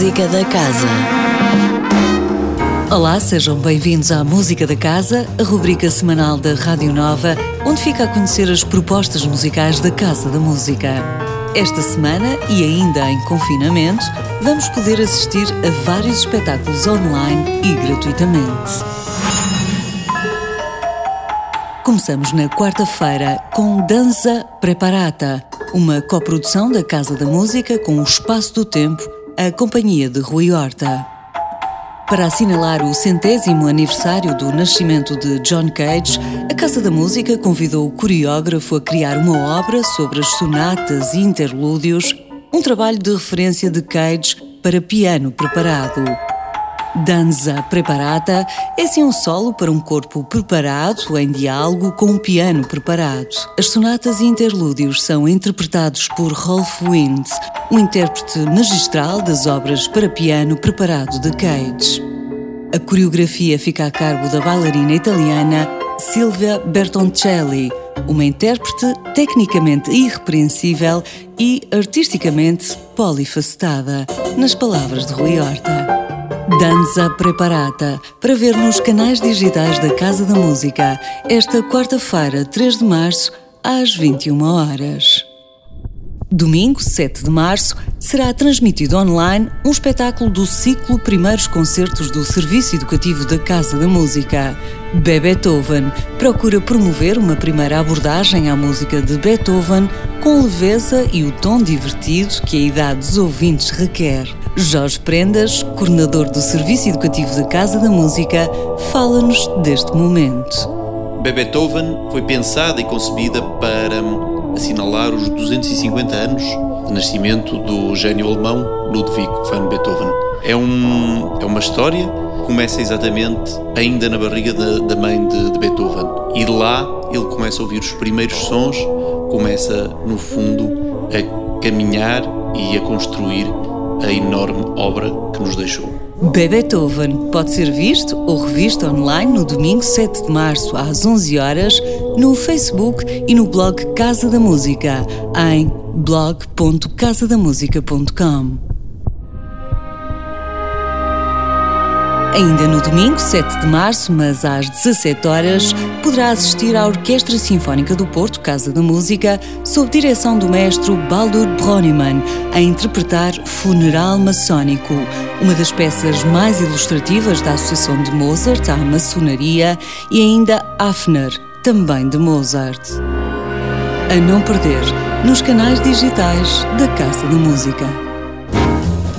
Música da Casa. Olá, sejam bem-vindos à Música da Casa, a rubrica semanal da Rádio Nova, onde fica a conhecer as propostas musicais da Casa da Música. Esta semana, e ainda em confinamento, vamos poder assistir a vários espetáculos online e gratuitamente. Começamos na quarta-feira com Danza Preparata, uma coprodução da Casa da Música com o Espaço do Tempo, a companhia de Rui Horta. Para assinalar o centésimo aniversário do nascimento de John Cage, a Casa da Música convidou o coreógrafo a criar uma obra sobre as sonatas e interlúdios, um trabalho de referência de Cage para piano preparado. Danza Preparata é assim um solo para um corpo preparado em diálogo com um piano preparado. As sonatas e interlúdios são interpretados por Rolf Wind, um intérprete magistral das obras para piano preparado de Cage. A coreografia fica a cargo da bailarina italiana Silvia Bertoncelli, uma intérprete tecnicamente irrepreensível e artisticamente polifacetada, nas palavras de Rui Horta. Danza Preparata, para ver nos canais digitais da Casa da Música, esta quarta-feira, 3 de março, às 21 horas. Domingo, 7 de março, será transmitido online um espetáculo do ciclo Primeiros Concertos do Serviço Educativo da Casa da Música. Beethoven procura promover uma primeira abordagem à música de Beethoven com leveza e o tom divertido que a idade dos ouvintes requer. Jorge Prendas, coordenador do Serviço Educativo da Casa da Música, fala-nos deste momento. Beethoven foi pensada e concebida para assinalar os 250 anos de nascimento do gênio alemão Ludwig van Beethoven. É, um, é uma história que começa exatamente ainda na barriga da, da mãe de, de Beethoven. E lá ele começa a ouvir os primeiros sons, começa, no fundo, a caminhar e a construir a enorme obra que nos deixou. Beethoven pode ser visto ou revisto online no domingo 7 de março às 11 horas no Facebook e no blog Casa da Música em blog.casadamusica.com. Ainda no domingo, 7 de março, mas às 17 horas, poderá assistir à Orquestra Sinfónica do Porto, Casa da Música, sob direção do mestre Baldur Broniman, a interpretar Funeral Maçónico, uma das peças mais ilustrativas da Associação de Mozart à Maçonaria e ainda Hafner, também de Mozart. A não perder nos canais digitais da Casa da Música.